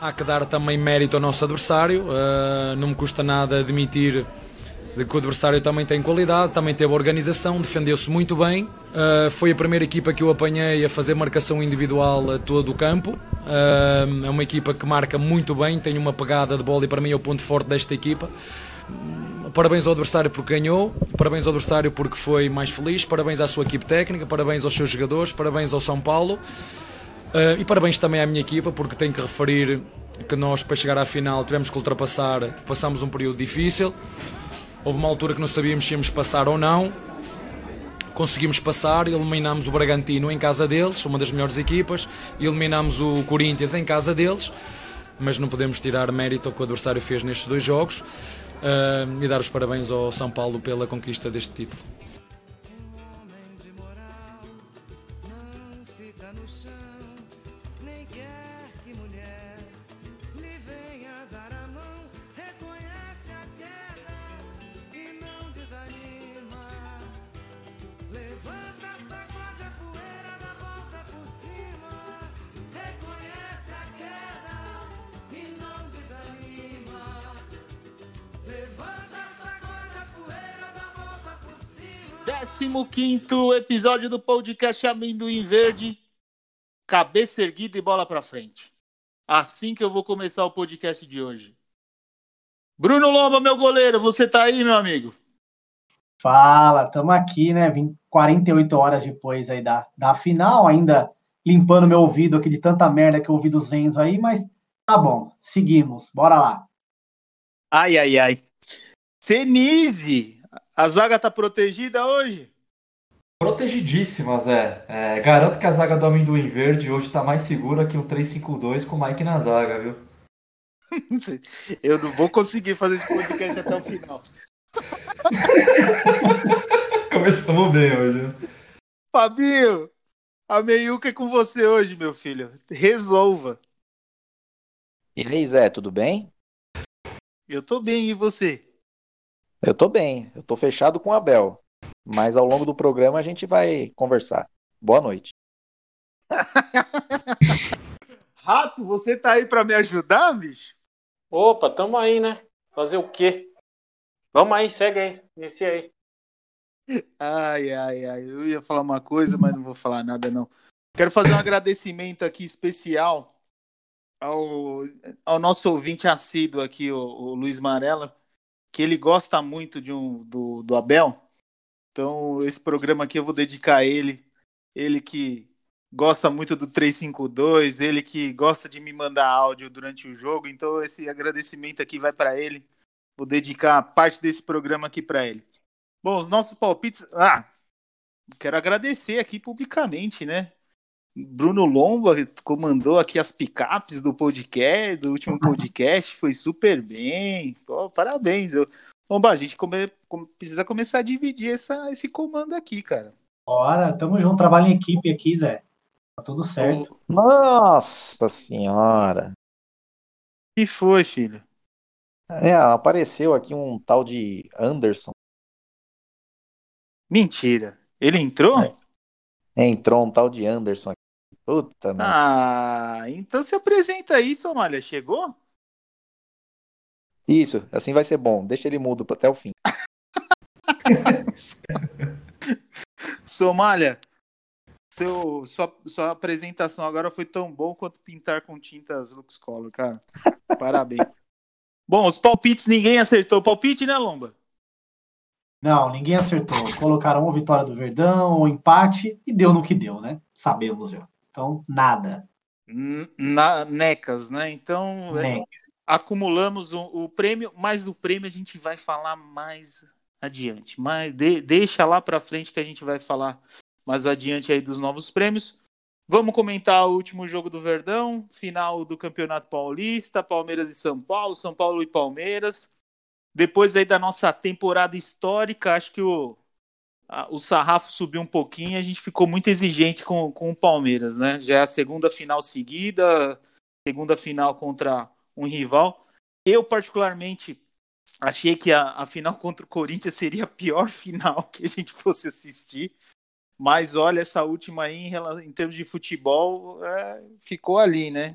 há que dar também mérito ao nosso adversário. Uh, não me custa nada admitir de que o adversário também tem qualidade, também teve organização, defendeu-se muito bem. Uh, foi a primeira equipa que eu apanhei a fazer marcação individual a todo o campo. Uh, é uma equipa que marca muito bem, tem uma pegada de bola e para mim é o ponto forte desta equipa. Parabéns ao adversário porque ganhou, parabéns ao adversário porque foi mais feliz, parabéns à sua equipe técnica, parabéns aos seus jogadores, parabéns ao São Paulo uh, e parabéns também à minha equipa porque tenho que referir que nós para chegar à final tivemos que ultrapassar, passamos um período difícil. Houve uma altura que não sabíamos se íamos passar ou não. Conseguimos passar, eliminamos o Bragantino em casa deles, uma das melhores equipas, eliminamos o Corinthians em casa deles, mas não podemos tirar mérito ao que o adversário fez nestes dois jogos uh, e dar os parabéns ao São Paulo pela conquista deste título. Quinto episódio do podcast Amendoim Verde. Cabeça erguida e bola para frente. Assim que eu vou começar o podcast de hoje. Bruno Lomba, meu goleiro, você tá aí, meu amigo? Fala, tamo aqui, né? Vim 48 horas depois aí da, da final, ainda limpando meu ouvido aqui de tanta merda que eu ouvi do Zenzo aí, mas tá bom, seguimos, bora lá. Ai, ai, ai. Senise, a zaga tá protegida hoje? Protegidíssimas, é. é. Garanto que a zaga do Amendoim Verde hoje tá mais segura que um 3-5-2 com o Mike na zaga, viu? Eu não vou conseguir fazer esse podcast até o final. Começamos bem hoje. Fabinho, a meiuca é com você hoje, meu filho. Resolva. E aí, Zé, tudo bem? Eu tô bem, e você? Eu tô bem. Eu tô fechado com o Abel. Mas ao longo do programa a gente vai conversar. Boa noite. Rato, você tá aí para me ajudar, bicho? Opa, tamo aí, né? Fazer o quê? Vamos aí, segue aí, inicia aí. Ai, ai, ai. Eu ia falar uma coisa, mas não vou falar nada, não. Quero fazer um agradecimento aqui especial ao, ao nosso ouvinte assíduo aqui, o, o Luiz Marella, que ele gosta muito de um, do, do Abel. Então, esse programa aqui eu vou dedicar a ele. Ele que gosta muito do 352, ele que gosta de me mandar áudio durante o jogo. Então, esse agradecimento aqui vai para ele. Vou dedicar parte desse programa aqui para ele. Bom, os nossos palpites. Ah, quero agradecer aqui publicamente, né? Bruno Lomba comandou aqui as picapes do podcast, do último podcast, foi super bem. Pô, parabéns. Eu, Bom, a gente come, precisa começar a dividir essa, esse comando aqui, cara. Bora, tamo junto, trabalho em equipe aqui, Zé. Tá tudo certo. Nossa senhora. O que foi, filho? É, apareceu aqui um tal de Anderson. Mentira. Ele entrou? É. Entrou um tal de Anderson Puta, Ah, então se apresenta aí, Somália. Chegou? Isso, assim vai ser bom. Deixa ele mudo até o fim. Somália, seu, sua, sua apresentação agora foi tão bom quanto pintar com tintas Lux Color, cara. Parabéns. Bom, os palpites ninguém acertou. Palpite, né, Lomba? Não, ninguém acertou. Colocaram uma vitória do Verdão, um empate e deu no que deu, né? Sabemos já. Então, nada. Na, necas, né? Então, é, acumulamos o, o, prêmio, mas o prêmio a gente vai falar mais adiante. Mas de, deixa lá para frente que a gente vai falar mais adiante aí dos novos prêmios. Vamos comentar o último jogo do Verdão, final do Campeonato Paulista, Palmeiras e São Paulo, São Paulo e Palmeiras. Depois aí da nossa temporada histórica, acho que o, a, o sarrafo subiu um pouquinho, a gente ficou muito exigente com, com o Palmeiras, né? Já é a segunda final seguida, segunda final contra um rival. Eu, particularmente, achei que a, a final contra o Corinthians seria a pior final que a gente fosse assistir. Mas olha, essa última aí, em, em termos de futebol, é, ficou ali, né?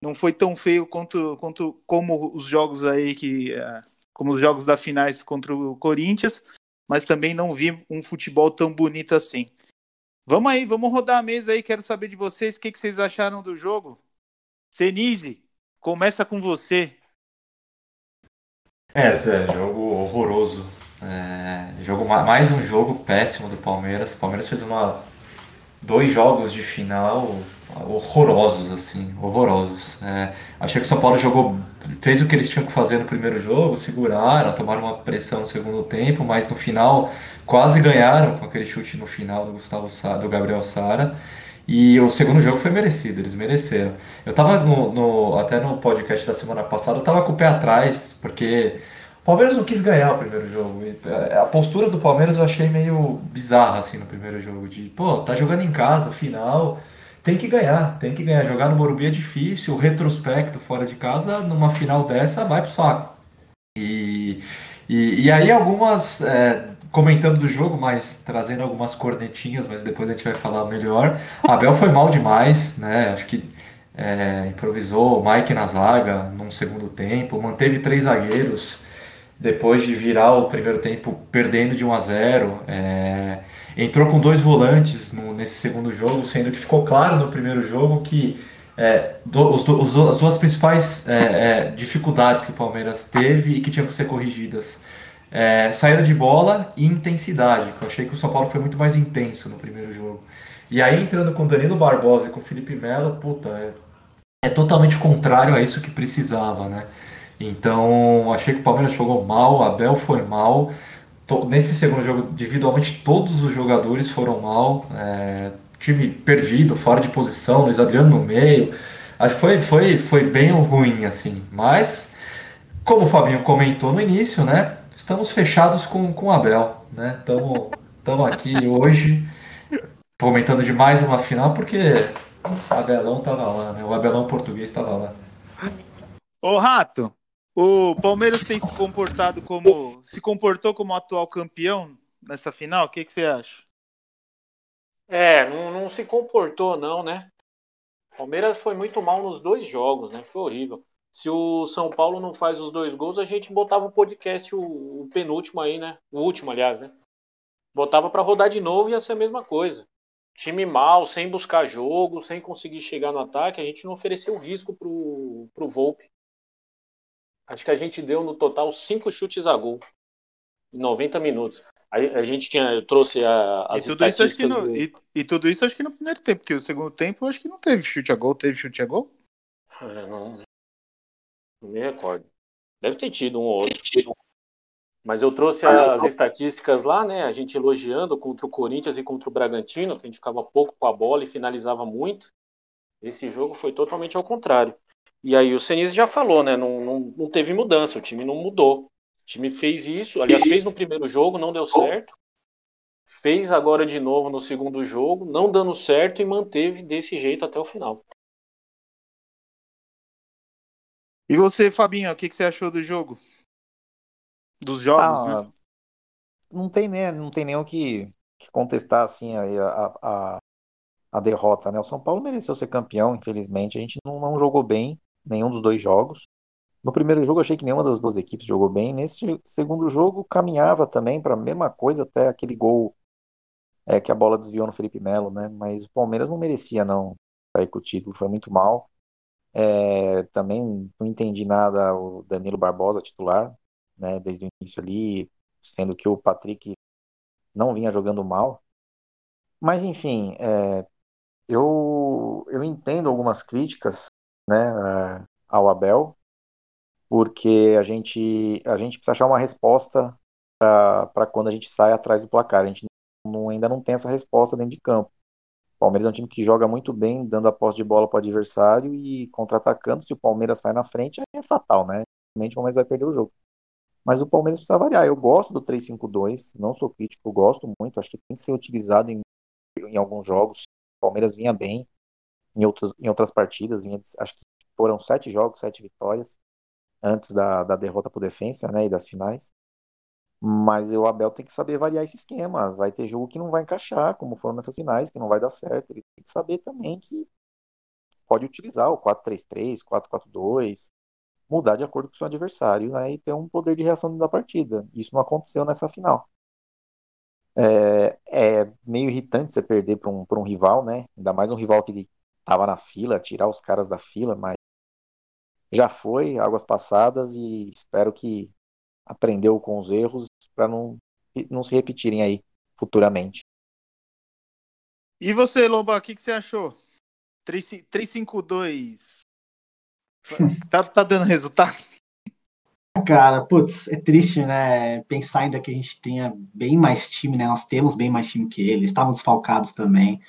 não foi tão feio quanto, quanto como os jogos aí que uh, como os jogos da finais contra o Corinthians, mas também não vi um futebol tão bonito assim. Vamos aí, vamos rodar a mesa aí, quero saber de vocês, o que, que vocês acharam do jogo? Senise, começa com você. É, Zé, jogo horroroso. É, jogo, mais um jogo péssimo do Palmeiras. O Palmeiras fez uma, dois jogos de final horrorosos, assim, horrorosos. É, achei que o São Paulo jogou, fez o que eles tinham que fazer no primeiro jogo, seguraram, tomaram uma pressão no segundo tempo, mas no final quase ganharam com aquele chute no final do Gustavo Sa do Gabriel Sara. E o segundo jogo foi merecido, eles mereceram. Eu tava no, no, até no podcast da semana passada, eu tava com o pé atrás, porque o Palmeiras não quis ganhar o primeiro jogo. É, a postura do Palmeiras eu achei meio bizarra assim no primeiro jogo, de, pô, tá jogando em casa, final, tem que ganhar, tem que ganhar. Jogar no Morumbi é difícil, o retrospecto fora de casa, numa final dessa, vai pro saco. E, e, e aí algumas, é, comentando do jogo, mas trazendo algumas cornetinhas, mas depois a gente vai falar melhor. Abel foi mal demais, né? Acho que é, improvisou o Mike na zaga num segundo tempo, manteve três zagueiros depois de virar o primeiro tempo perdendo de 1 a 0. É, entrou com dois volantes no, nesse segundo jogo, sendo que ficou claro no primeiro jogo que é, do, os, os, as duas principais é, é, dificuldades que o Palmeiras teve e que tinham que ser corrigidas é, saída de bola e intensidade, que eu achei que o São Paulo foi muito mais intenso no primeiro jogo. E aí entrando com Danilo Barbosa e com Felipe Melo, puta, é, é totalmente contrário a isso que precisava, né? Então, achei que o Palmeiras jogou mal, Abel foi mal. Nesse segundo jogo, individualmente, todos os jogadores foram mal. É, time perdido, fora de posição, Luiz Adriano no meio. Acho que foi, foi, foi bem ruim, assim. Mas, como o Fabinho comentou no início, né? estamos fechados com, com o Abel, né? Estamos aqui hoje comentando de mais uma final porque o Abelão estava lá, né? O Abelão português estava lá. Ô Rato, o Palmeiras tem se comportado como se comportou como atual campeão nessa final? O que, que você acha? É, não, não se comportou não, né? Palmeiras foi muito mal nos dois jogos, né? Foi horrível se o São Paulo não faz os dois gols, a gente botava o podcast, o, o penúltimo aí, né? O último, aliás, né? Botava para rodar de novo e ia ser a mesma coisa. Time mal, sem buscar jogo, sem conseguir chegar no ataque, a gente não ofereceu risco pro, pro Volpe. Acho que a gente deu no total cinco chutes a gol em 90 minutos. A, a gente tinha, eu trouxe a, as e tudo isso acho que no, do... e, e, tudo isso acho que no primeiro tempo, porque o segundo tempo acho que não teve chute a gol, teve chute a gol? É, não, não me recordo. Deve ter tido um ou outro. Mas eu trouxe as estatísticas lá, né? A gente elogiando contra o Corinthians e contra o Bragantino, que a gente ficava pouco com a bola e finalizava muito. Esse jogo foi totalmente ao contrário. E aí o Senise já falou, né? Não, não, não teve mudança, o time não mudou. O time fez isso, aliás, fez no primeiro jogo, não deu certo. Fez agora de novo no segundo jogo, não dando certo e manteve desse jeito até o final. E você, Fabinho, o que, que você achou do jogo? Dos jogos, ah, né? Não tem, né, não tem nem o que, que contestar assim a, a, a, derrota, né? O São Paulo mereceu ser campeão, infelizmente. A gente não, não jogou bem nenhum dos dois jogos. No primeiro jogo, achei que nenhuma das duas equipes jogou bem. Nesse segundo jogo, caminhava também para a mesma coisa, até aquele gol é, que a bola desviou no Felipe Melo, né? Mas o Palmeiras não merecia, não, sair com o título. Foi muito mal. É, também não entendi nada o Danilo Barbosa titular, né, desde o início ali, sendo que o Patrick não vinha jogando mal. Mas enfim, é, eu, eu entendo algumas críticas né, ao Abel, porque a gente, a gente precisa achar uma resposta para quando a gente sai atrás do placar. A gente não, ainda não tem essa resposta dentro de campo. Palmeiras é um time que joga muito bem, dando a posse de bola para o adversário e contra-atacando. Se o Palmeiras sai na frente, é fatal, né? Realmente o Palmeiras vai perder o jogo. Mas o Palmeiras precisa variar. Eu gosto do 3-5-2, não sou crítico, gosto muito. Acho que tem que ser utilizado em, em alguns jogos. O Palmeiras vinha bem em, outros, em outras partidas. Vinha, acho que foram sete jogos, sete vitórias antes da, da derrota para o Defensa né, e das finais. Mas o Abel tem que saber variar esse esquema. Vai ter jogo que não vai encaixar, como foram nessas finais, que não vai dar certo. Ele tem que saber também que pode utilizar o 4-3-3, 4-4-2, mudar de acordo com o seu adversário né, e ter um poder de reação da partida. Isso não aconteceu nessa final. É, é meio irritante você perder para um, um rival, né? Ainda mais um rival que estava na fila, tirar os caras da fila, mas já foi, águas passadas e espero que aprendeu com os erros para não, não se repetirem aí futuramente. E você, Lobo, o que, que você achou? 352. Tá, tá dando resultado? Cara, putz, é triste, né? Pensar ainda que a gente tenha bem mais time, né? Nós temos bem mais time que eles, estavam desfalcados também.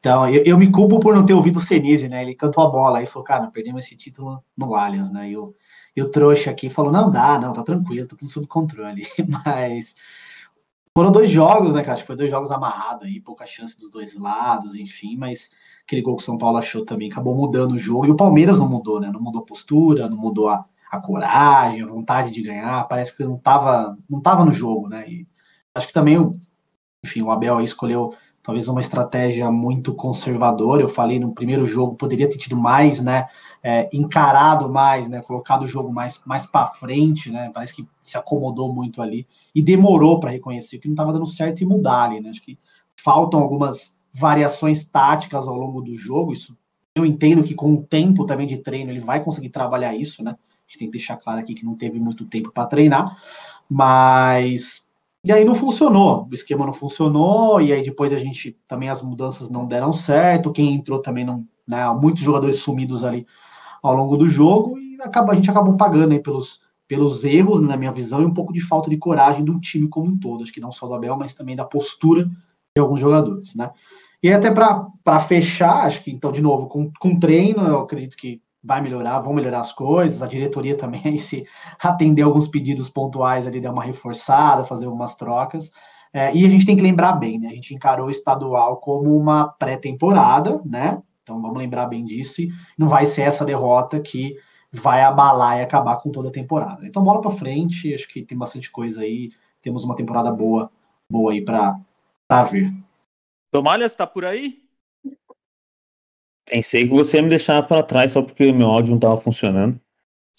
Então, eu, eu, me culpo por não ter ouvido o Senise, né? Ele cantou a bola aí falou, cara, perdemos esse título no Allianz, né? E o, e o trouxa aqui falou, não dá, não, tá tranquilo, tá tudo sob controle. Mas foram dois jogos, né, cara? Acho que foi dois jogos amarrados aí, pouca chance dos dois lados, enfim, mas aquele gol que o São Paulo achou também acabou mudando o jogo. E o Palmeiras não mudou, né? Não mudou a postura, não mudou a, a coragem, a vontade de ganhar. Parece que não tava, não tava no jogo, né? E acho que também, enfim, o Abel aí escolheu talvez uma estratégia muito conservadora. Eu falei no primeiro jogo, poderia ter tido mais, né? É, encarado mais, né? Colocado o jogo mais, mais para frente, né? Parece que se acomodou muito ali e demorou para reconhecer que não estava dando certo e mudar ali, né? Acho que faltam algumas variações táticas ao longo do jogo. Isso eu entendo que com o tempo também de treino ele vai conseguir trabalhar isso, né? A gente tem que deixar claro aqui que não teve muito tempo para treinar, mas e aí não funcionou, o esquema não funcionou, e aí depois a gente também as mudanças não deram certo, quem entrou também não, né, muitos jogadores sumidos ali ao longo do jogo, e acaba, a gente acabou pagando aí pelos, pelos erros, na minha visão, e um pouco de falta de coragem do time como um todo, acho que não só do Abel, mas também da postura de alguns jogadores, né. E até para fechar, acho que então, de novo, com, com treino, eu acredito que vai melhorar, vão melhorar as coisas, a diretoria também, se atender alguns pedidos pontuais ali, dar uma reforçada, fazer algumas trocas. É, e a gente tem que lembrar bem, né? A gente encarou o estadual como uma pré-temporada, né? Então vamos lembrar bem disso. Não vai ser essa derrota que vai abalar e acabar com toda a temporada. Então bola para frente, acho que tem bastante coisa aí. Temos uma temporada boa, boa aí para ver. Tomalhas, está por aí? Pensei que você ia me deixar para trás só porque o meu áudio não estava funcionando.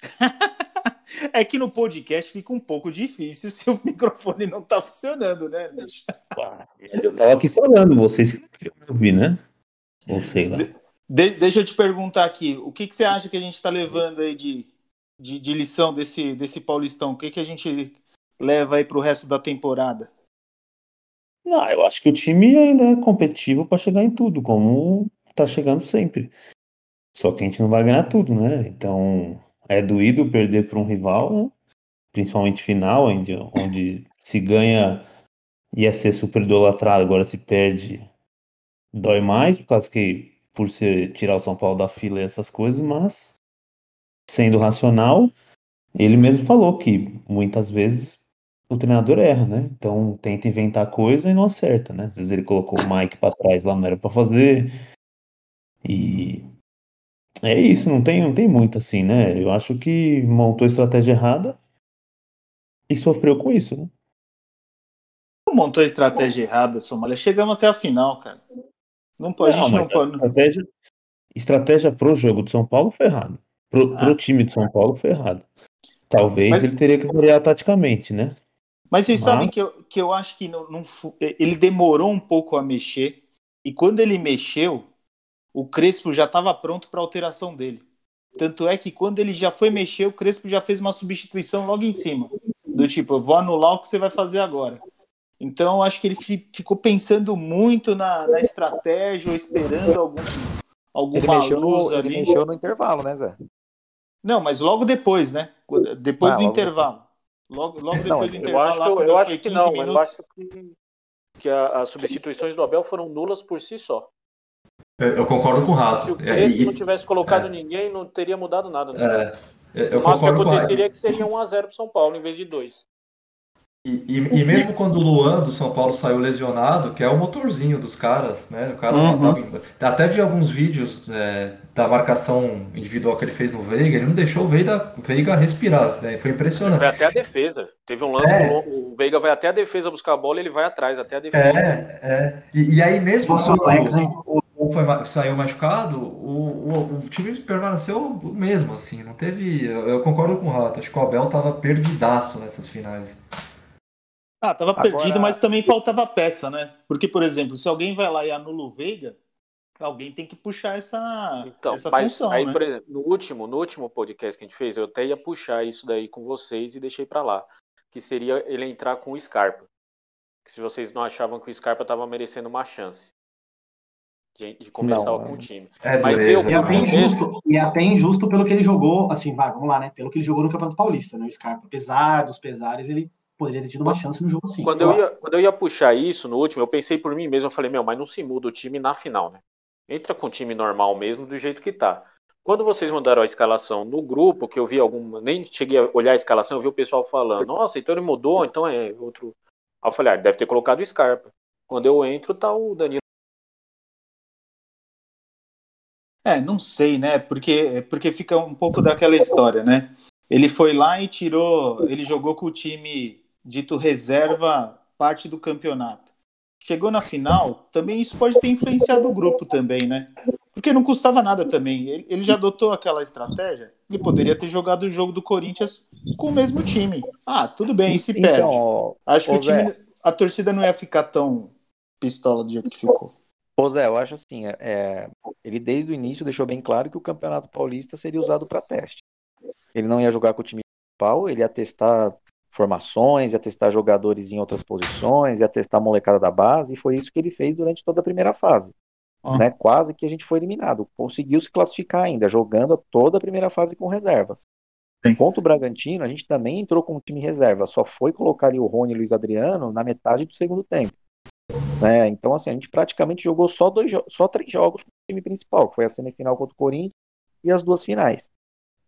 é que no podcast fica um pouco difícil se o microfone não está funcionando, né, bicho? Mas eu estava aqui falando, vocês queriam me ouvir, né? Ou sei lá. De, deixa eu te perguntar aqui, o que, que você acha que a gente está levando aí de, de, de, lição desse, desse Paulistão? O que, que a gente leva aí para o resto da temporada? Não, eu acho que o time ainda é competitivo para chegar em tudo, como tá chegando sempre. Só que a gente não vai ganhar tudo, né? Então é doído perder para um rival, né? principalmente final, onde, onde se ganha ia ser super idolatrado, agora se perde dói mais, por causa que por ser tirar o São Paulo da fila e essas coisas, mas sendo racional, ele mesmo falou que muitas vezes o treinador erra, né? Então tenta inventar coisa e não acerta, né? Às vezes ele colocou o Mike para trás lá não era para fazer, e é isso, não tem, não tem muito assim, né? Eu acho que montou a estratégia errada e sofreu com isso, né? Montou a estratégia errada, Somália. Chegamos até a final, cara. Não pode, não, a gente não pode. Estratégia, estratégia pro jogo de São Paulo foi errado. Pro, ah. pro time de São Paulo foi errado. Talvez Mas... ele teria que variar taticamente, né? Mas vocês Mas... sabem que eu, que eu acho que não, não, ele demorou um pouco a mexer. E quando ele mexeu, o Crespo já estava pronto para alteração dele. Tanto é que quando ele já foi mexer, o Crespo já fez uma substituição logo em cima. Do tipo, eu vou anular o que você vai fazer agora. Então, acho que ele ficou pensando muito na, na estratégia, ou esperando algum, alguma ele mexeu luz no, ali. Ele mexeu no intervalo, né, Zé? Não, mas logo depois, né? Depois ah, do logo intervalo. Logo, logo depois não, do intervalo. Eu acho, que, eu acho que não, minutos... mas eu acho que, que a, as substituições do Abel foram nulas por si só. Eu concordo com o Rato. Se o Crespo é, não tivesse colocado é. ninguém, não teria mudado nada. Né? É, eu o máximo que aconteceria é que seria 1x0 para São Paulo em vez de 2. E, e, e, mesmo quando o Luan do São Paulo saiu lesionado, que é o motorzinho dos caras, né? O cara uhum. tava, até vi alguns vídeos é, da marcação individual que ele fez no Veiga, ele não deixou o Veiga, Veiga respirar, né? Foi impressionante. Foi até a defesa. Teve um lance é. o Veiga vai até a defesa buscar a bola, ele vai atrás, até a defesa. É, é. E, e aí mesmo. Se fosse o Alex, hein? o foi, saiu machucado, o, o, o time permaneceu o mesmo, assim, não teve. Eu, eu concordo com o Rato, acho que o Abel tava perdidaço nessas finais. Ah, tava Agora- perdido, mas também faltava peça, né? Porque, por exemplo, se alguém vai lá e anula o Veiga, alguém tem que puxar essa, Então, essa mas função, aí, né? por exemplo, no último, no último podcast que a gente fez, eu até ia puxar isso daí com vocês e deixei pra lá, que seria ele entrar com o Scarpa. Que se vocês não achavam que o Scarpa tava merecendo uma chance de, de começar Não, com o é. time. É Mas dureza, eu- E até injusto, e até injusto pelo que ele jogou, assim, vai, vamos lá, né? Pelo que ele jogou no Campeonato Paulista, né? O Scarpa, apesar dos pesares, ele poderia ter tido uma chance no jogo sim. Quando eu, ia, quando eu ia puxar isso no último, eu pensei por mim mesmo, eu falei, meu, mas não se muda o time na final, né? Entra com o time normal mesmo, do jeito que tá. Quando vocês mandaram a escalação no grupo, que eu vi alguma, nem cheguei a olhar a escalação, eu vi o pessoal falando, nossa, então ele mudou, então é outro. Aí eu falei, ah, deve ter colocado o Scarpa. Quando eu entro, tá o Danilo. É, não sei, né? Porque, porque fica um pouco daquela história, né? Ele foi lá e tirou. Ele jogou com o time dito reserva parte do campeonato. Chegou na final, também isso pode ter influenciado o grupo também, né? Porque não custava nada também. Ele, ele já adotou aquela estratégia. Ele poderia ter jogado o jogo do Corinthians com o mesmo time. Ah, tudo bem, e se perde. Então, Acho que o time, a torcida não ia ficar tão pistola do jeito que ficou. Ô Zé, eu acho assim, é, é, ele desde o início deixou bem claro que o Campeonato Paulista seria usado para teste. Ele não ia jogar com o time principal, ele ia testar formações, ia testar jogadores em outras posições, ia testar a molecada da base, e foi isso que ele fez durante toda a primeira fase. Ah. Né? Quase que a gente foi eliminado. Conseguiu se classificar ainda, jogando toda a primeira fase com reservas. Sim. Contra o Bragantino, a gente também entrou com o time reserva, só foi colocar ali o Rony e o Luiz Adriano na metade do segundo tempo. Né? Então, assim, a gente praticamente jogou só, dois só três jogos com o time principal, que foi a semifinal contra o Corinthians e as duas finais.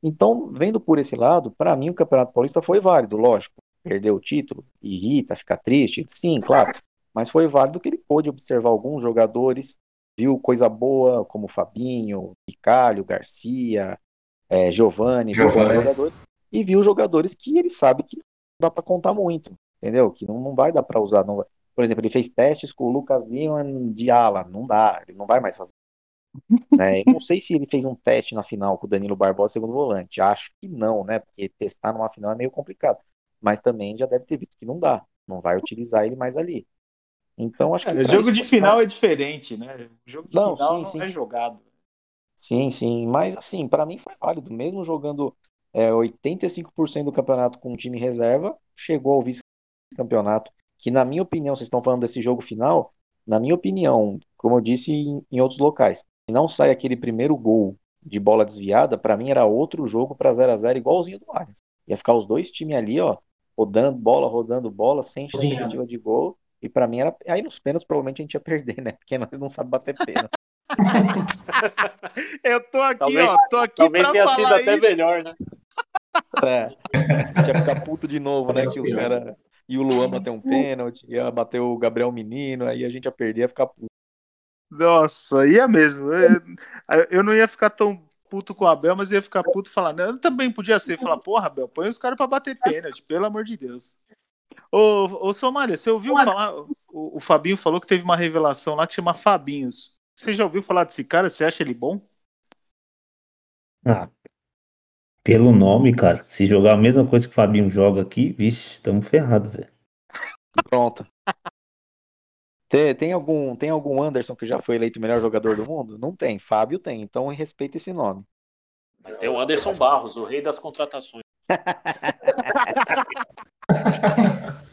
Então, vendo por esse lado, para mim o Campeonato Paulista foi válido, lógico. Perdeu o título, irrita, fica triste, sim, claro. Mas foi válido que ele pôde observar alguns jogadores, viu coisa boa, como Fabinho, Ricalho, Garcia, eh, Giovanni, jogadores, e viu jogadores que ele sabe que não dá para contar muito, entendeu? Que não, não vai dar para usar. não vai- Por exemplo, ele fez testes com o Lucas Lima de ala, não dá, ele não vai mais fazer. né? Eu não sei se ele fez um teste na final com o Danilo Barbosa, segundo volante. Acho que não, né? Porque testar numa final é meio complicado. Mas também já deve ter visto que não dá. Não vai utilizar ele mais ali. Então, acho que. É, jogo isso de final válido. é diferente, né? O jogo de Não, final sim, não sim. é jogado. Sim, sim. Mas, assim, para mim foi válido. Mesmo jogando é, 85% do campeonato com um time reserva, chegou ao vice-campeonato. Que, na minha opinião, vocês estão falando desse jogo final. Na minha opinião, como eu disse em, em outros locais, se não sai aquele primeiro gol de bola desviada, para mim era outro jogo para 0 a 0 igualzinho do Allianz. Ia ficar os dois times ali, ó, rodando bola, rodando bola, sem efetiva de gol. E para mim era. Aí nos pênaltis provavelmente a gente ia perder, né? Porque nós não sabemos bater pênalti. Eu tô aqui, Talvez- ó, tô aqui Talvez pra tenha sido falar até isso. melhor, né? É. A gente ia ficar puto de novo, né? Que os caras. E o Luan bateu um pênalti, ia bater o Gabriel Menino, aí a gente ia perder, ia ficar puto. Nossa, ia mesmo. Eu, eu não ia ficar tão puto com o Abel, mas ia ficar puto e falar, não, eu também podia ser. Falar, porra, Abel, põe os caras pra bater pênalti, pelo amor de Deus. Ô, ô Somália, você ouviu falar? O, o Fabinho falou que teve uma revelação lá que chama Fabinhos. Você já ouviu falar desse cara? Você acha ele bom? Ah, pelo nome, cara, se jogar a mesma coisa que o Fabinho joga aqui, vixe, estamos ferrados, velho. Pronto. Tem, tem algum, tem algum Anderson que já foi eleito o melhor jogador do mundo? Não tem. Fábio tem, então respeita esse nome. Mas tem o Anderson Barros, o rei das contratações.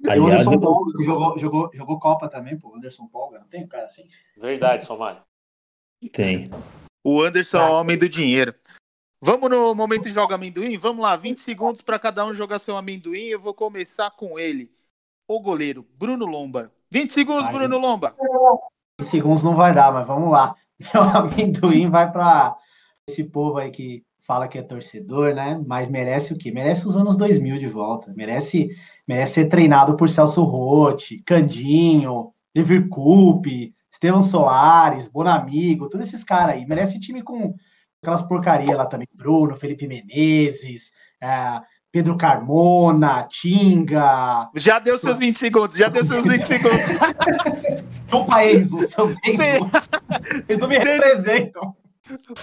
E o Aliás, Anderson eu- Polga, que jogou, jogou, jogou Copa também, pô. Anderson Polga, não tem um cara assim? Verdade, Somália. tem. O Anderson é o homem do dinheiro. Vamos no momento Joga Amendoim? Vamos lá, 20 segundos para cada um jogar seu amendoim. Eu vou começar com ele, o goleiro, Bruno Lomba. 20 segundos, Ai, Bruno Lomba. 20 segundos não vai dar, mas vamos lá. Meu amendoim vai para esse povo aí que fala que é torcedor, né? Mas merece o quê? Merece os anos 2000 de volta. Merece, merece ser treinado por Celso Rotti, Candinho, Lever Coupe, Estevão Soares, Bonamigo, todos esses caras aí. Merece time com aquelas porcarias lá também. Bruno, Felipe Menezes, é, Pedro Carmona, Tinga. Já deu seus 20 segundos, já deu seus 20 segundos. Eles, os seus Eles não me Cê- representam.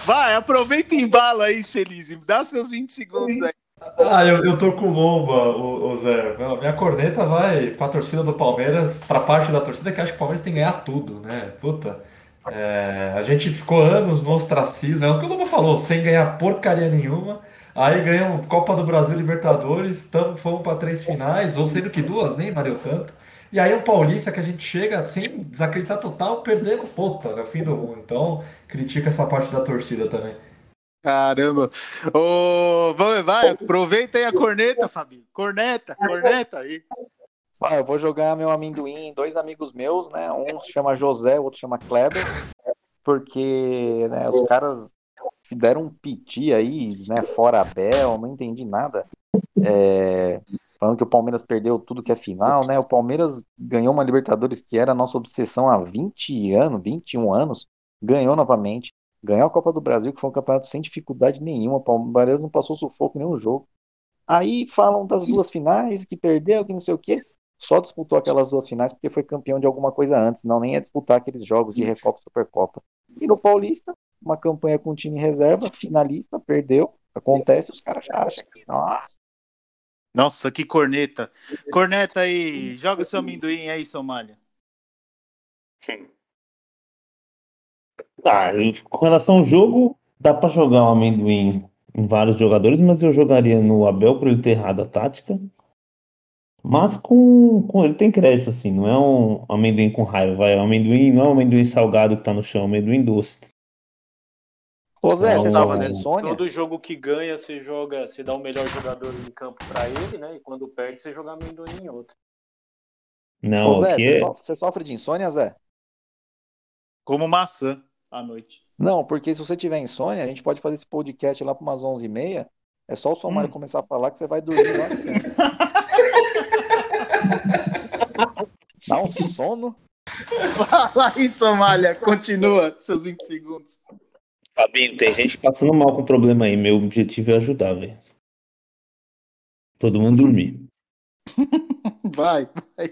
Vai, aproveita e embala aí, Celise. Dá seus 20 segundos aí. Ah, eu, eu tô com lomba, o, Zé. Não, Minha corneta vai pra torcida do Palmeiras, pra parte da torcida que acha que o Palmeiras tem que ganhar tudo, né? Puta. É, a gente ficou anos no ostracismo, é o que o Lobo falou, sem ganhar porcaria nenhuma. Aí ganhamos Copa do Brasil Libertadores, tamo, fomos pra três finais, ou sendo que duas, nem valeu tanto. E aí o Paulista que a gente chega sem desacreditar total, perdendo, puta, é o fim do mundo. Então, critica essa parte da torcida também. Caramba. Ô, vai, vai, aproveita aí a corneta, Fabinho. Corneta, corneta aí. Ah, eu vou jogar meu amendoim dois amigos meus, né? Um se chama José, o outro chama Kleber, porque né, os caras deram um piti aí, né? Fora Abel, não entendi nada. É, falando que o Palmeiras perdeu tudo que é final, né? O Palmeiras ganhou uma Libertadores que era a nossa obsessão há 20 anos, 21 anos, ganhou novamente. Ganhou a Copa do Brasil, que foi um campeonato sem dificuldade nenhuma. O Palmeiras não passou sufoco em nenhum jogo. Aí falam das duas finais, que perdeu, que não sei o quê. Só disputou aquelas duas finais porque foi campeão de alguma coisa antes, não nem é disputar aqueles jogos de Recopa e Supercopa. E no Paulista, uma campanha com time reserva, finalista, perdeu. Acontece, os caras já acham que. Ah, Nossa, que corneta. Corneta aí, joga seu amendoim aí, Somália. Tá, com relação ao jogo, dá pra jogar um amendoim em vários jogadores, mas eu jogaria no Abel por ele ter errado a tática. Mas com, com ele tem crédito, assim, não é um amendoim com raiva, vai, é um amendoim, não é um amendoim salgado que tá no chão, é um amendoim doce. Ô Zé, você Não, tava não. com insônia? Todo jogo que ganha, você joga, você dá o melhor jogador em campo pra ele, né? E quando perde, você joga amendoim em outro. Não, Ô Zé, você, é, so- você sofre de insônia, Zé? Como maçã à noite. Não, porque se você tiver insônia, a gente pode fazer esse podcast lá para umas 11h30. É só o Somário Hum. começar a falar que você vai dormir lá. Dá um sono. Fala aí, Somália. Continua seus 20 segundos. Fabinho, tem gente passando mal com problema aí, meu objetivo é ajudar, velho. Todo mundo dormir. Vai, vai.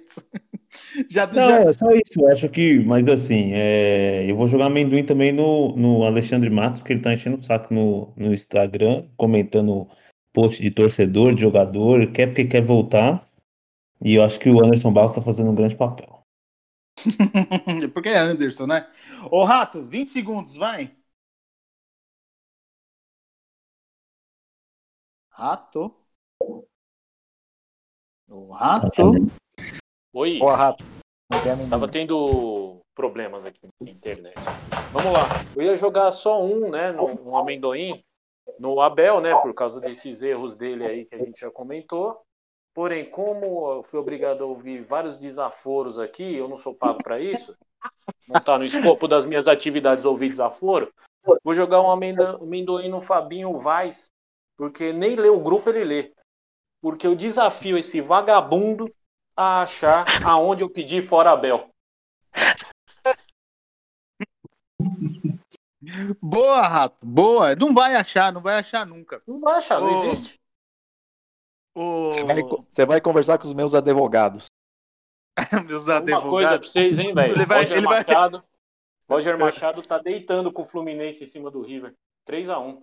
Já, Não, já... é só isso. Eu acho que, mas assim, é, eu vou jogar amendoim também no, no Alexandre Matos, que ele tá enchendo o saco no, no Instagram, comentando post de torcedor, de jogador, quer porque quer voltar. E eu acho que o Anderson Barros tá fazendo um grande papel. Porque é Anderson, né? Ô, Rato, 20 segundos, vai. Rato. O Rato. Oi, Boa, rato. Tava tendo problemas aqui na internet. Vamos lá. Eu ia jogar só um, né? No, no amendoim, no Abel, né? Por causa desses erros dele aí que a gente já comentou. Porém, como eu fui obrigado a ouvir vários desaforos aqui, eu não sou pago para isso, não está no escopo das minhas atividades ouvir desaforo, vou jogar um amendoim no Fabinho Vaz, porque nem lê o grupo ele lê. Porque eu desafio esse vagabundo a achar aonde eu pedi fora Abel. Boa, Rato. Boa. Não vai achar, não vai achar nunca. Não vai achar, não Ô. existe. O... Você vai, você vai conversar com os meus advogados. Meus Uma coisa pra advogados. vocês, hein, velho? Ele vai- Roger ele vai- Machado. Roger Machado tá deitando com o Fluminense em cima do River. 3x1.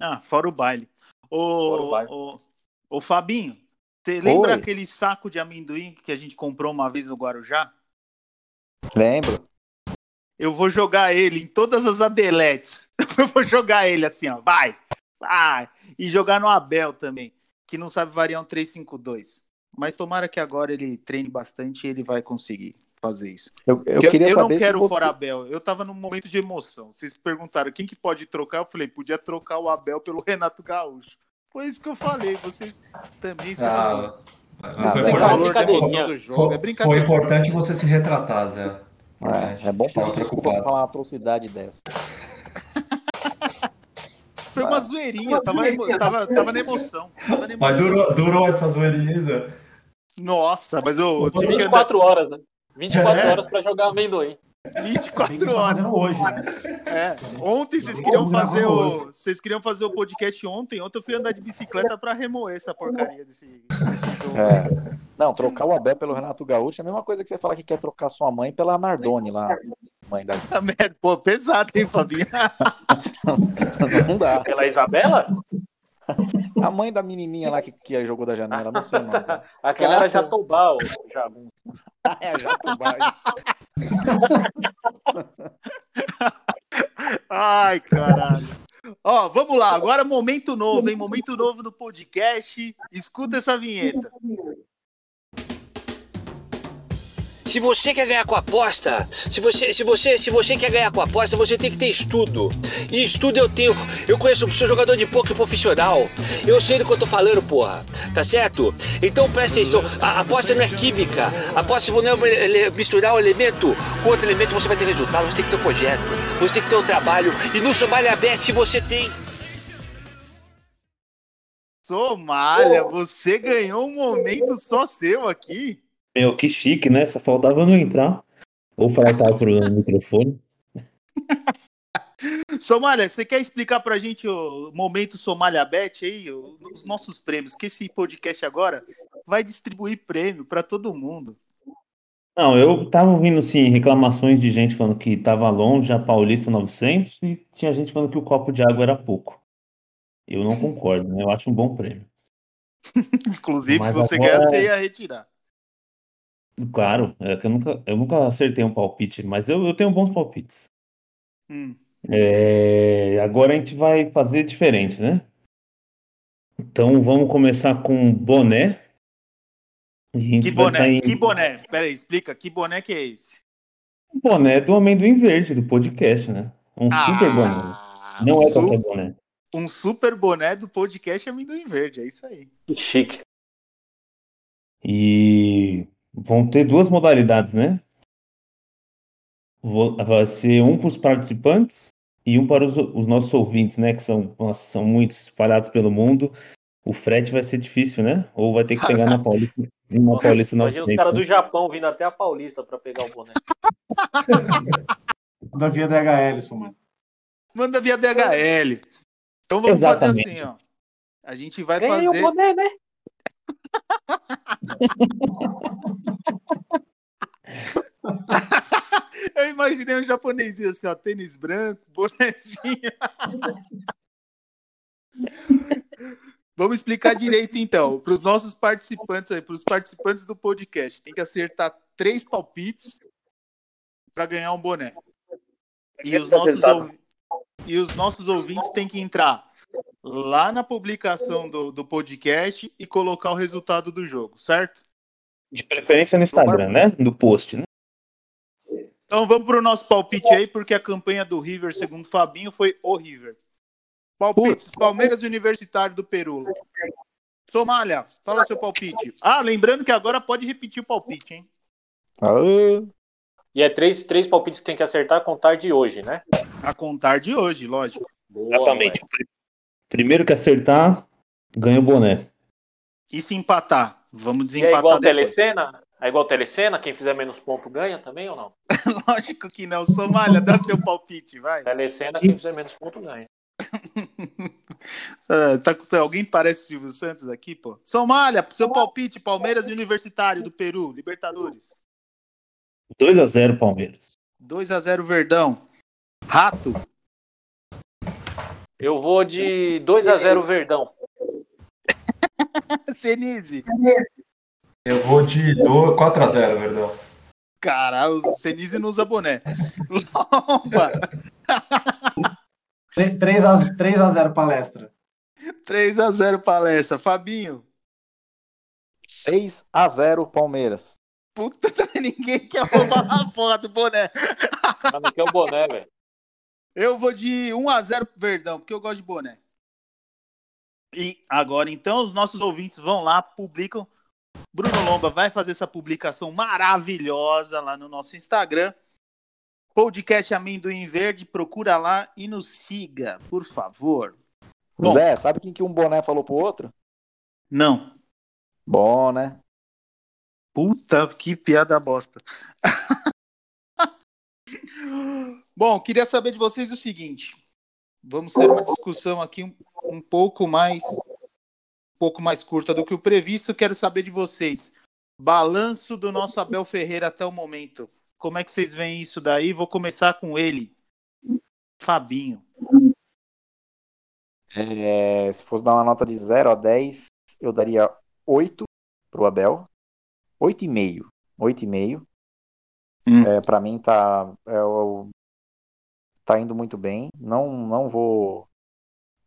Ah, fora o baile. Fora Ô, o baile. ô, ô, Fabinho, você lembra Oi. aquele saco de amendoim que a gente comprou uma vez no Guarujá? Lembro. Eu vou jogar ele em todas as abeletes. Eu vou jogar ele assim, ó. Vai! Vai! E jogar no Abel também, que não sabe variar um 3-5-2. Mas tomara que agora ele treine bastante e ele vai conseguir fazer isso. Eu, eu queria eu não saber quero o você... fora Abel. Eu tava num momento de emoção. Vocês perguntaram quem que pode trocar. Eu falei, podia trocar o Abel pelo Renato Gaúcho. Foi isso que eu falei. Vocês também. Vocês Ah, Ah, foi, não tem velho. importante, calor da brincadeirinha. emoção do jogo. É foi, foi brincadeira. importante você se retratar, Zé. É, é bom por preocupado. falar uma atrocidade dessa. Foi uma zoeirinha. Tava, tava, tava na emoção. Tava na Mas durou, durou essa zoeirinha. Nossa, mas o, o time que anda 24 horas, né? 24 É. horas pra jogar amendoim. 24 Tá horas. hoje, né? É. Ontem vocês queriam fazer o. Vocês queriam fazer o podcast ontem. Ontem eu fui andar de bicicleta pra remoer essa porcaria desse, desse jogo. É. Não, trocar o Abel pelo Renato Gaúcho é a mesma coisa que você falar que quer trocar sua mãe pela Nardone lá. Mãe da. Puta merda, pô, pesado, hein, Fabinho? Não dá. Aquela Isabela? A mãe da menininha lá que, que jogou da janela, não sei o nome. Aquela era Jatobá, Jagunço. É a Jatobá. Ai, caralho. Ó, vamos lá, agora momento novo, hein? Momento novo no podcast. Escuta essa vinheta. Se você quer ganhar com a aposta, se você, se você, se você quer ganhar com aposta, você tem que ter estudo. E estudo eu tenho. Eu conheço, sou jogador de poker profissional. Eu sei do que eu tô falando, porra. Tá certo? Então presta atenção. A aposta não é química. A aposta não é misturar um elemento com outro elemento, você vai ter resultado. Você tem que ter um projeto. Você tem que ter um trabalho. E no Somalia Bet você tem. Somália, você ganhou um momento só seu aqui. Meu, que chique, né? Só faltava não entrar. Ou faltar pro microfone. Somália, você quer explicar pra gente o momento Somália Bet aí, os nossos prêmios? Que esse podcast agora vai distribuir prêmio pra todo mundo. Não, eu tava ouvindo, assim, reclamações de gente falando que tava longe a Paulista 900 e tinha gente falando que o copo de água era pouco. Eu não concordo, né? Eu acho um bom prêmio. Inclusive, Mas se você agora- ganhar, você ia retirar. Claro, é que eu nunca, eu nunca acertei um palpite, mas eu, eu tenho bons palpites. Hum. É, agora a gente vai fazer diferente, né? Então vamos começar com boné. Que boné? em- Que boné? Pera aí, explica. Que boné que é esse? boné do amendoim verde do podcast, né? Um super boné. Ah, Não um é su- qualquer boné. Um super boné do podcast Amendoim Verde, é isso aí. Que chique. E vão ter duas modalidades, né? Vou- Vai ser um para os participantes e um para os, os nossos ouvintes, né? Que são, nossa, são muitos espalhados pelo mundo. O frete vai ser difícil, né? Ou vai ter que chegar na Paulista, na Paulista Imagina os 900. caras né? do Japão vindo até a Paulista pra pegar o boné. Da via DHL, isso, mano. Manda via DHL. Então vamos fazer Exatamente. assim, ó. A gente vai Ganhei o fazer. boné, né? Eu imaginei um japonesinho assim, ó, tênis branco, bonezinho. Vamos explicar direito então, para os nossos participantes aí, para os participantes do podcast, tem que acertar três palpites para ganhar um boné. E os nossos e os nossos ouvintes têm que entrar lá na publicação do, do podcast e colocar o resultado do jogo, certo? De preferência no Instagram, né? No post, né? Então vamos pro nosso palpite aí, porque a campanha do River, segundo o Fabinho, foi o River. Palpites, Palmeiras Universitário do Peru. Somália, fala seu palpite. Ah, lembrando que agora pode repetir o palpite, hein? Aê. E é três, três palpites que tem que acertar a contar de hoje, né? A contar de hoje, lógico. Boa, Exatamente. Primeiro que acertar, ganha o boné. E se empatar? Vamos E é igual desempatar depois. telecena? É igual telecena? Quem fizer menos ponto ganha também ou não? Lógico que não. Somália, dá seu palpite, vai. Telecena, quem fizer menos ponto ganha. Ah, tá, com- alguém parece o Silvio Santos aqui, pô? Somália, seu palpite, Palmeiras Universitário do Peru, Libertadores. 2 a 0 Palmeiras. 2 a 0 Verdão. Rato. Eu vou de 2 a 0 Verdão. Senise. Eu vou de 4x0, Verdão. Cara, o Senise não usa boné. Lomba. 3 a, 3 a 0 palestra. 3 a 0 palestra. Fabinho. 6 a 0 Palmeiras. Puta, ninguém quer roubar a porra do boné. Mas não quer o boné, velho. Eu vou de 1 a 0 pro Verdão, porque eu gosto de boné. E agora, então, os nossos ouvintes vão lá, publicam. Bruno Lomba vai fazer essa publicação maravilhosa lá no nosso Instagram. Podcast Amendoim Verde, procura lá e nos siga, por favor. Bom. Zé, sabe quem que um boné falou pro outro? Não. Bom, né? Puta, que piada bosta. Bom, queria saber de vocês o seguinte. Vamos ter uma discussão aqui um, um pouco mais um pouco mais curta do que o previsto. Quero saber de vocês. balanço do nosso Abel Ferreira até o momento. Como é que vocês veem isso daí? Vou começar com ele, Fabinho. É, se fosse dar uma nota de 0 a 10, eu daria 8 pro Abel. 8,5. 8,5. Hum. É, para mim tá, é, o- tá indo muito bem. Não, não vou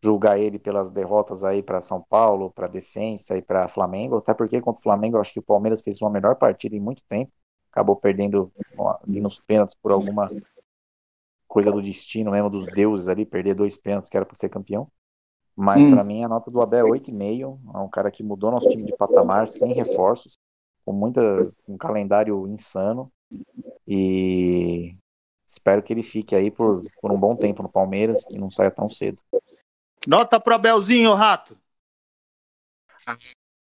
julgar ele pelas derrotas aí para São Paulo, para Defensa e para Flamengo, até porque contra o Flamengo eu acho que o Palmeiras fez uma melhor partida em muito tempo. Acabou perdendo ali nos pênaltis por alguma coisa do destino mesmo dos deuses ali, perder dois pênaltis que era para ser campeão. Mas Hum. para mim a nota do Abel é 8,5. É um cara que mudou nosso time de patamar sem reforços, com muita um calendário insano e espero que ele fique aí por, por um bom tempo no Palmeiras, que não saia tão cedo. Nota pro Abelzinho, Rato.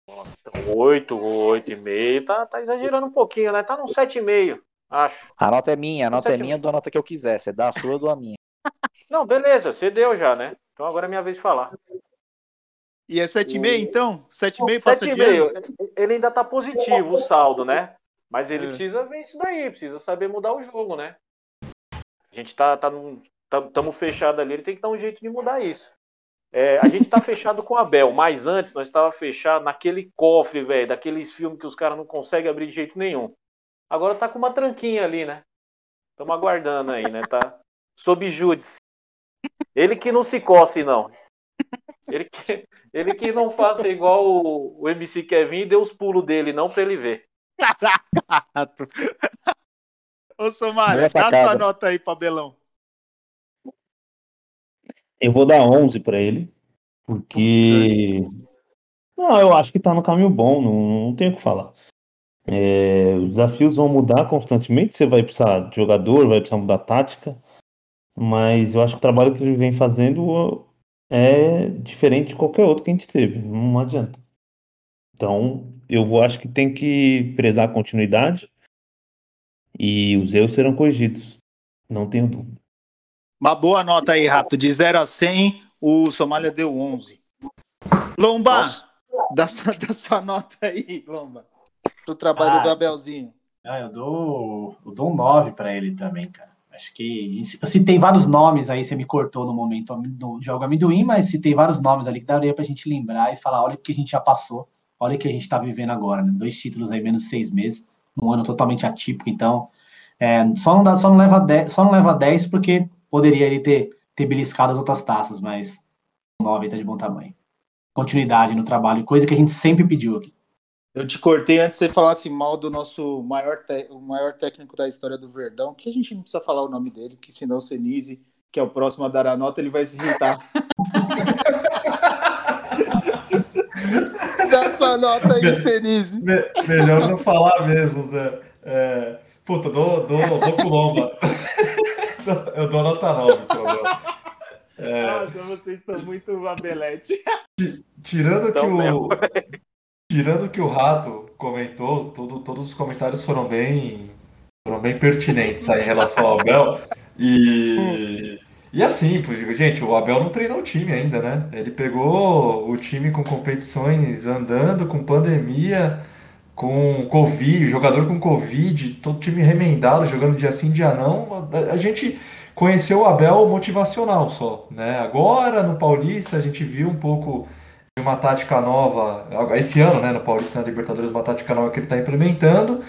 Então, 8, 8,5. Tá, tá exagerando um pouquinho, né? Tá num 7,5, acho. A nota é minha, a nota é minha, eu dou a nota que eu quiser. Você dá a sua, eu dou a minha. Não, beleza, você deu já, né? Então agora é minha vez de falar. E é 7,5 então? 7,5 passa de ano? 7,5. Ele ainda tá positivo, o saldo, né? Mas ele É. precisa ver isso daí, precisa saber mudar o jogo, né? A gente tá, tá, num, tamo fechado ali, ele tem que dar um jeito de mudar isso. É, a gente tá fechado com o Abel, mas antes nós tava fechado naquele cofre, velho, daqueles filmes que os caras não conseguem abrir de jeito nenhum. Agora tá com uma tranquinha ali, né? Estamos aguardando aí, né? Tá sob júdice. Ele que não se coce, não. Ele que, ele que não faça igual o, o MC Kevin e dê os pulos dele, não pra ele ver. Ô, Somália, Boa dá sua nota aí pro Abelão. Eu vou dar 11 pra ele, porque. Não, eu acho que tá no caminho bom, não, não tenho o que falar. É, os desafios vão mudar constantemente, você vai precisar de jogador, vai precisar mudar tática, mas eu acho que o trabalho que ele vem fazendo é diferente de qualquer outro que a gente teve, não adianta. Então, eu vou, acho que tem que prezar a continuidade e os erros serão corrigidos, não tenho dúvida. Uma boa nota aí, Rato. De 0 a 100, o Somália deu 11. Lomba, dá sua, dá sua nota aí, Lomba. Pro trabalho Ah, do Abelzinho. Ah, eu dou, eu dou um 9 pra ele também, cara. Acho que. Eu citei vários nomes aí, você me cortou no momento do jogo amendoim, mas citei vários nomes ali que daria pra gente lembrar e falar: olha o que a gente já passou, olha o que a gente tá vivendo agora, né? Dois títulos aí, menos seis meses, num ano totalmente atípico, então. é, só, não dá, só, não leva 10, só não leva 10 porque poderia ele ter, ter beliscado as outras taças, mas 9 tá de bom tamanho. Continuidade no trabalho, coisa que a gente sempre pediu aqui. Eu te cortei antes de você falasse mal do nosso maior, te- o maior técnico da história do Verdão, que a gente não precisa falar o nome dele, que senão o Senise, que é o próximo a dar a nota, ele vai se irritar. Dá sua nota aí, Senise. Me- melhor não falar mesmo, Zé. É, puta, dou, dou, dou pro Lomba. Eu dou nota 9 pro Abel. É, Nossa, vocês estão muito abelete. tirando, que Então, o, tirando que o Rato comentou, tudo, todos os comentários foram bem, foram bem pertinentes aí em relação ao Abel. E, e assim, gente, o Abel não treinou o time ainda, né? Ele pegou o time com competições andando, com pandemia, com Covid, jogador com Covid, todo time remendado, jogando dia sim, dia não. A, gente conheceu o Abel motivacional só, né? Agora no Paulista a gente viu um pouco de uma tática nova, esse ano, né, no Paulista na Libertadores, uma tática nova que ele está implementando.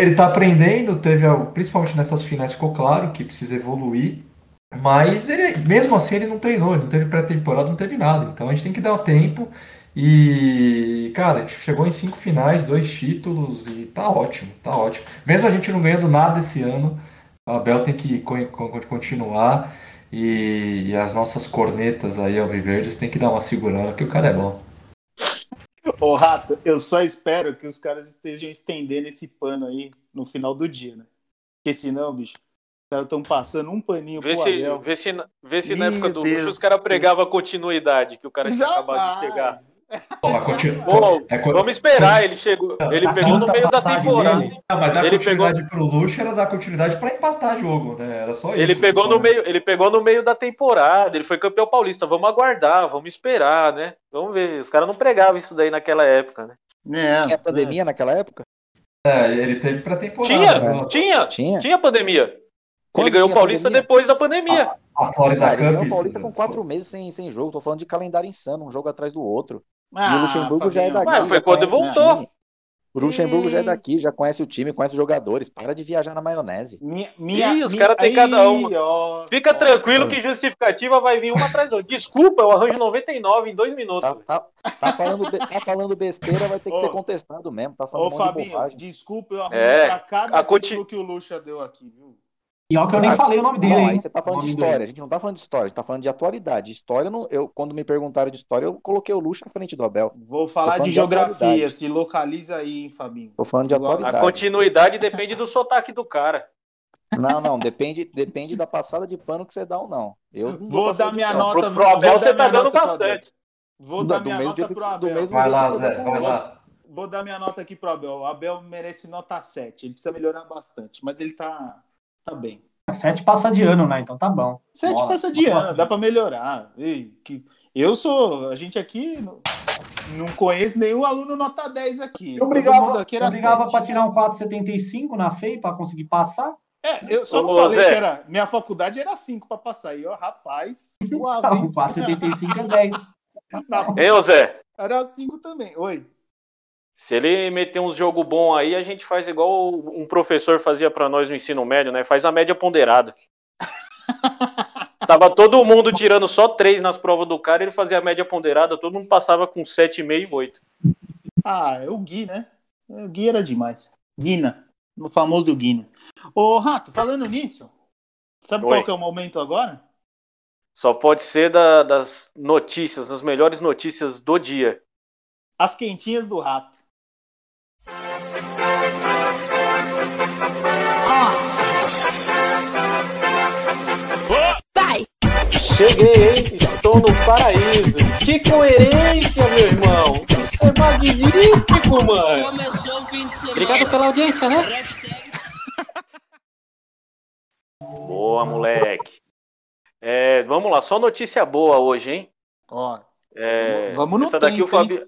Ele está aprendendo, teve principalmente nessas finais ficou claro que precisa evoluir, mas ele, mesmo assim ele não treinou, ele não teve pré-temporada, não teve nada. Então a gente tem que dar o tempo. E, cara, chegou em cinco finais, dois títulos e tá ótimo, tá ótimo. Mesmo a gente não ganhando nada esse ano, a Abel tem que co- co- continuar e, e as nossas cornetas aí alviverdes tem que dar uma segurada, porque o cara é bom. Ô, Rato, eu só espero que os caras estejam estendendo esse pano aí no final do dia, né? Porque senão, bicho, caras estão passando um paninho Vê pro se, Abel. vê se, na- vê se na época do Deus. Luxo os caras pregavam a continuidade que o cara tinha acabado de chegar. Mas continu- Pô, é co- vamos esperar, ele chegou. Ele A pegou no meio da temporada. dele, Ah, mas dar Ele continuidade pro Luxo era dar continuidade pra empatar jogo, né? Era só isso. Ele pegou no meio, ele pegou no meio da temporada, ele foi campeão paulista. Vamos aguardar, vamos esperar, né? Vamos ver. Os caras não pregavam isso daí naquela época, né? É, Tinha pandemia naquela época? É, ele teve pré-temporada. Tinha, né? tinha, Tinha. tinha pandemia. Quando ele ganhou o Paulista pandemia? depois da pandemia. A Florida Cara, ele ganhou Cup. o Paulista com quatro meses sem, sem jogo. Tô falando de calendário insano, um jogo atrás do outro. Ah, e o Luxemburgo já é Fabinho. daqui. Mas foi quando voltou. time. O Luxemburgo já é daqui, já conhece o time, conhece os jogadores. Para de viajar na maionese. Minha, minha, Ih, os caras têm cada ó, Fica ó. tranquilo que justificativa vai vir uma atrás da outra. Desculpa, eu arranjo 99 em dois minutos. Tá, tá- tá falando, tá falando besteira, vai ter que Ô. ser contestado mesmo. Tá falando Ô, um de Fabinho, bobagem. desculpa, eu arrumo É, pra cada a conti- que o Luxa deu aqui, viu? E ó que eu nem falei o nome dele, Não, aí você tá falando de história. dele. A gente não tá falando de história, a gente tá falando de atualidade. História, não- eu, quando me perguntaram de história, eu coloquei o Luxo na frente do Abel. Vou falar de de geografia, atualidade. se localiza aí, hein, Fabinho. Tô falando de Igual- A atualidade. continuidade depende do sotaque do cara. Não, não, depende, depende da passada de pano que você dá ou não. Eu não Vou dar minha pano. nota. Pro, pro Abel você tá dando bastante. Vou Da- dar minha nota pro Abel. mesmo Vai lá, Zé, vai lá. Vou dar minha nota aqui pro Abel. O Abel merece nota 7. Ele precisa melhorar bastante, mas ele tá, tá bem. Sete passa de ano, né? Então tá bom. 7 Bora. passa de ano, dá pra melhorar. Ei, que- Eu sou. A gente aqui não, não conhece nenhum aluno nota 10 aqui. Eu brigava, aqui era eu brigava 7. pra tirar um 4,75 na FEI pra conseguir passar. É, eu só não Ô, falei Zé. que era. Minha faculdade era 5 pra passar. E ó, rapaz, suave, Então, hein? 4,75 é 10. Não, Hein, ô Zé? era 5 também. Oi. Se ele meter uns jogo bom aí, a gente faz igual um professor fazia pra nós no ensino médio, né? Faz a média ponderada. Tava todo mundo tirando só três nas provas do cara, ele fazia a média ponderada, todo mundo passava com 7,5 e 8. Ah, é o Gui, né? O Gui era demais. Guina. O famoso Guina. Ô, Rato, falando nisso, sabe Oi. qual que é o momento agora? Só pode ser da- das notícias, das melhores notícias do dia. As quentinhas do Rato. Cheguei, hein? Estou no paraíso. Que coerência, meu irmão. Isso é magnífico, mano. Começou o fim de semana. Obrigado pela audiência, né? Boa, moleque. É, vamos lá, só notícia boa hoje, hein? Ó, É, Vamos no essa daqui o tempo? Fabinho,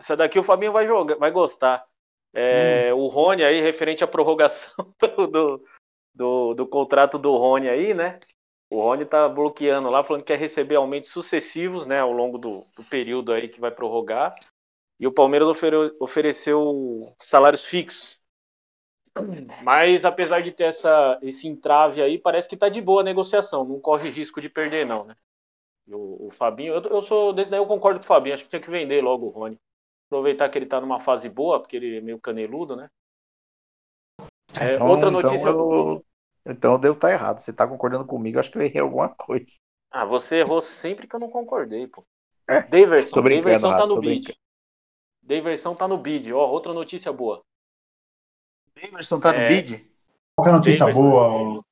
essa daqui o Fabinho vai jogar, vai gostar. É, Hum. O Rony aí, referente à prorrogação do, do, do, do contrato do Rony aí, né? O Rony tá bloqueando lá, falando que quer receber aumentos sucessivos, né, ao longo do, do período aí que vai prorrogar. E o Palmeiras ofere- ofereceu salários fixos. Mas apesar de ter essa, esse entrave aí, parece que tá de boa a negociação, não corre risco de perder, não, né? O, o Fabinho, eu, eu sou desse daí, eu concordo com o Fabinho, acho que tinha que vender logo o Rony. Aproveitar que ele tá numa fase boa, porque ele é meio caneludo, né? É, Então- outra então notícia. eu- Então eu devo estar errado. Você tá concordando comigo, acho que eu errei alguma coisa. Ah, você errou sempre que eu não concordei, pô. É, Daverson, Daverson tá no bid. Daverson tá no bid. Ó, outra notícia boa. Davidson tá no É. bid? Qual que é a notícia Daverson. boa?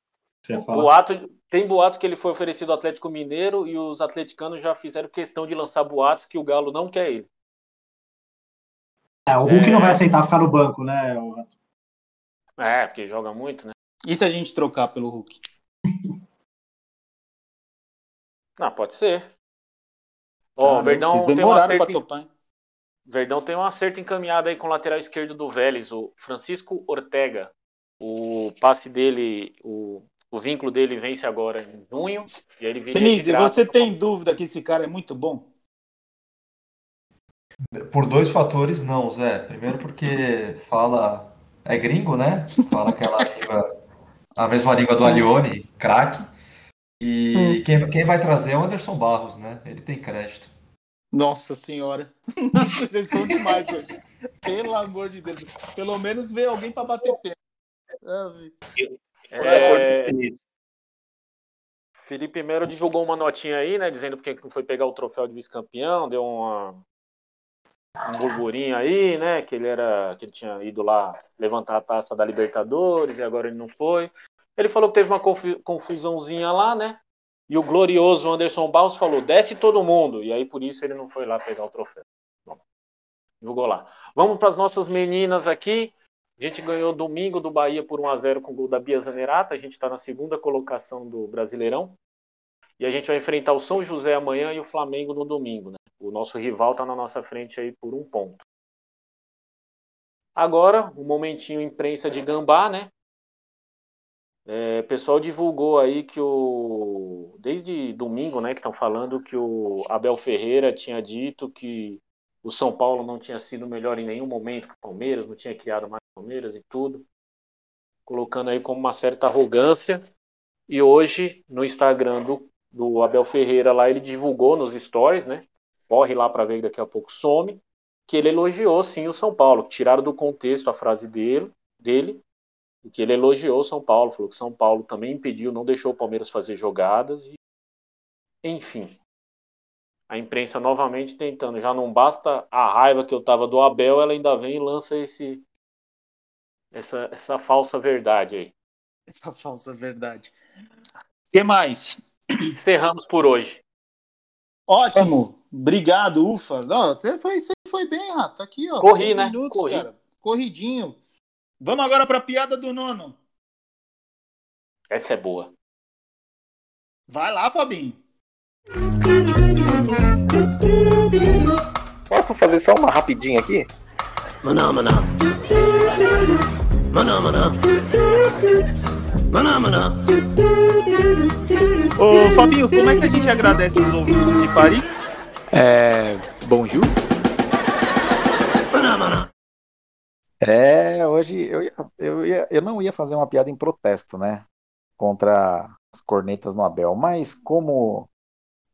Você ia falar? Boato, tem boatos que ele foi oferecido ao Atlético Mineiro e os atleticanos já fizeram questão de lançar boatos que o Galo não quer ele. É, o Hulk É. não vai aceitar ficar no banco, né? Rato? É, porque joga muito, né? E se a gente trocar pelo Hulk? Ah, pode ser. Ó, o Cara, Verdão vocês tem um demoraram pra acerto, topar, hein? Verdão tem um acerto encaminhado aí com o lateral esquerdo do Vélez, o Francisco Ortega. O passe dele, o, o vínculo dele vence agora em junho. E ele Sinise, você tem dúvida que esse cara é muito bom? Por dois fatores, não, Zé. Primeiro porque fala. É gringo, né? Fala aquela língua. A mesma língua do Alione, craque. E quem, quem vai trazer é o Anderson Barros, né? Ele tem crédito. Nossa senhora. Nossa, vocês estão demais hoje. Pelo amor de Deus. Pelo menos vê alguém pra bater pé. Ah, É, Felipe Melo divulgou uma notinha aí, né? Dizendo porque não foi pegar o troféu de vice-campeão, deu uma, um burburinho aí, né? Que ele era. que ele tinha ido lá levantar a taça da Libertadores e agora ele não foi. Ele falou que teve uma confu- confusãozinha lá, né? E o glorioso Anderson Barros falou: desce todo mundo. E aí por isso ele não foi lá pegar o troféu. Bom, divulgou lá. Vamos para as nossas meninas aqui. A gente ganhou domingo do Bahia por 1 a 0 com o gol da Bia Zanerato. A gente está na segunda colocação do Brasileirão. E a gente vai enfrentar o São José amanhã e o Flamengo no domingo. Né? O nosso rival está na nossa frente aí por um ponto. Agora, um momentinho imprensa de gambá, né? É, pessoal divulgou aí que o. Desde domingo, né? Que estão falando que o Abel Ferreira tinha dito que o São Paulo não tinha sido melhor em nenhum momento que o Palmeiras, não tinha criado mais Palmeiras e tudo. Colocando aí como uma certa arrogância. E hoje, no Instagram do, do Abel Ferreira, lá ele divulgou nos stories, né? Corre lá para ver daqui a pouco some. Que ele elogiou sim o São Paulo. Tiraram do contexto a frase dele, dele que ele elogiou o São Paulo, falou que São Paulo também impediu, não deixou o Palmeiras fazer jogadas e enfim. A imprensa novamente tentando, já não basta a raiva que eu tava do Abel, ela ainda vem e lança esse essa essa falsa verdade aí. Essa falsa verdade. O que mais? Encerramos por hoje. Ótimo. Obrigado, ufa. Não, você foi, você foi bem, Rato. Aqui, ó. Corri, né? Minutos, Corri. Cara. Corridinho. Vamos agora para a piada do nono. Essa é boa. Vai lá, Fabinho. Posso fazer só uma rapidinha aqui? Maná, maná. Maná, maná. Maná, maná. Ô, Fabinho, como é que a gente agradece os ouvintes de Paris? É. Bonjour. Maná, maná. É, hoje eu, ia, eu, ia, eu não ia fazer uma piada em protesto, né? Contra as cornetas no Abel, mas como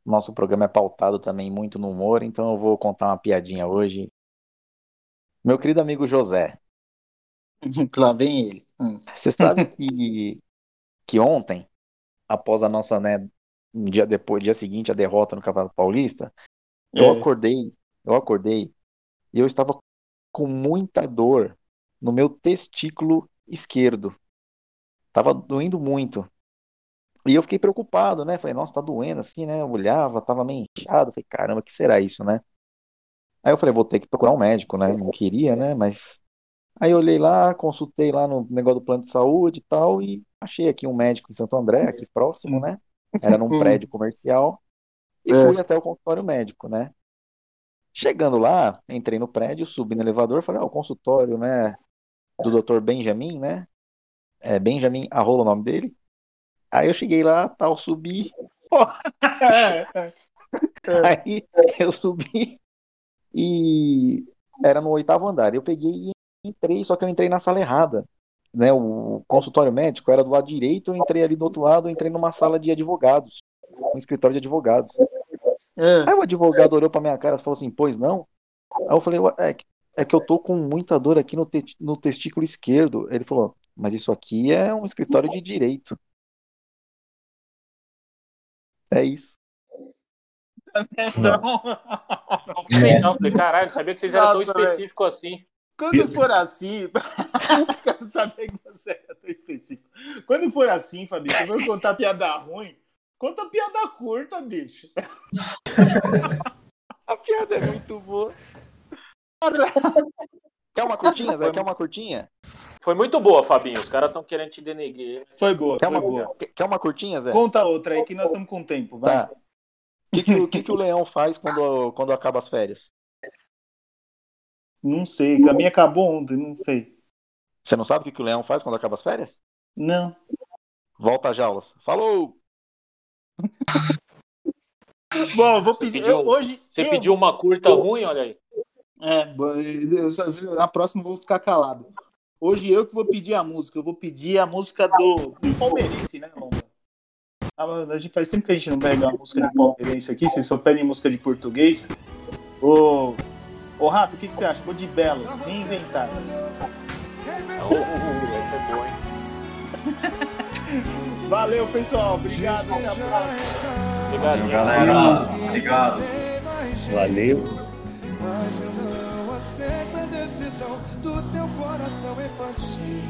nosso programa é pautado também muito no humor, então eu vou contar uma piadinha hoje. Meu querido amigo José. Lá vem ele. Hum. Você sabe que, que ontem, após a nossa, né, um dia depois, dia seguinte, a derrota no Campeonato Paulista, eu É. acordei, eu acordei e eu estava com muita dor no meu testículo esquerdo. Tava doendo muito. E eu fiquei preocupado, né? Falei, nossa, tá doendo assim, né? Eu olhava, tava meio inchado. Falei, caramba, o que será isso, né? Aí eu falei, vou ter que procurar um médico, né? Não queria, né? Mas. Aí eu olhei lá, consultei lá no negócio do plano de saúde e tal, e achei aqui um médico em Santo André, aqui próximo, né? Era num prédio comercial. E É. fui até o consultório médico, né? Chegando lá, entrei no prédio, subi no elevador, falei, ó, o consultório, né, do Dr. Benjamin, né? É Benjamin Arrola o nome dele. Aí eu cheguei lá, tal, subi, aí eu subi e era no oitavo andar. Eu peguei e entrei, só que eu entrei na sala errada. Né, o consultório médico era do lado direito, eu entrei ali do outro lado, eu entrei numa sala de advogados, um escritório de advogados. É. Aí o advogado olhou pra minha cara e falou assim, pois não? Aí eu falei, "Ué, é, que- é que eu tô com muita dor aqui no, te- no testículo esquerdo. Ele falou, mas isso aqui é um escritório de direito. É isso. Não. Não sei não, falei, caralho, sabia que vocês eram tão Nossa, específicos assim. Quando for assim, quero saber que você é tão específico. Quando for assim, Fabinho, você vai contar piada ruim, conta piada curta, bicho. A piada é muito boa. Quer uma curtinha, Zé? Quer uma curtinha? Foi muito boa, Fabinho. Os caras estão querendo te denegrir. Foi boa, Quer foi uma, boa. quer- uma curtinha, Zé? Conta outra aí que nós estamos com tempo, vai. Tá. O que, que que que o leão faz quando, quando acaba as férias? Não sei, a minha acabou ontem, não sei. Você não sabe o que, o leão faz quando acaba as férias? Não. Volta às jaulas. Falou! Bom, eu vou pedir. pediu- eu- hoje. Você eu- pediu uma curta ruim, olha aí. É, eu- a próxima eu vou ficar calado. Hoje eu que vou pedir a música. Eu vou pedir a música do, do Palmeirense, né, Lomba? Ah, A gente faz tempo que a gente não pega uma música de palmeirense aqui, vocês só pedem música de português. Ô, ô Rato, o que, que você acha? Vou de Belo, reinventar. Essa é boa, hein? Valeu, pessoal. Obrigado. Até a próxima. Obrigado, Galera, obrigado. Valeu. Mas eu não aceito a decisão do teu coração em partir.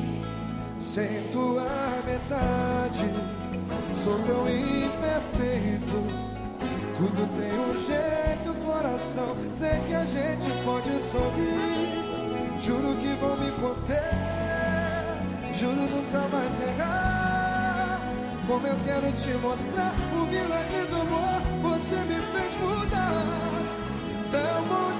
Sem tua metade, sou tão imperfeito. Tudo tem um jeito, coração. Sei que a gente pode sorrir. Juro que vou me conter. Juro nunca mais errar. Como eu quero te mostrar o milagre do amor, você me fez mudar. Tão.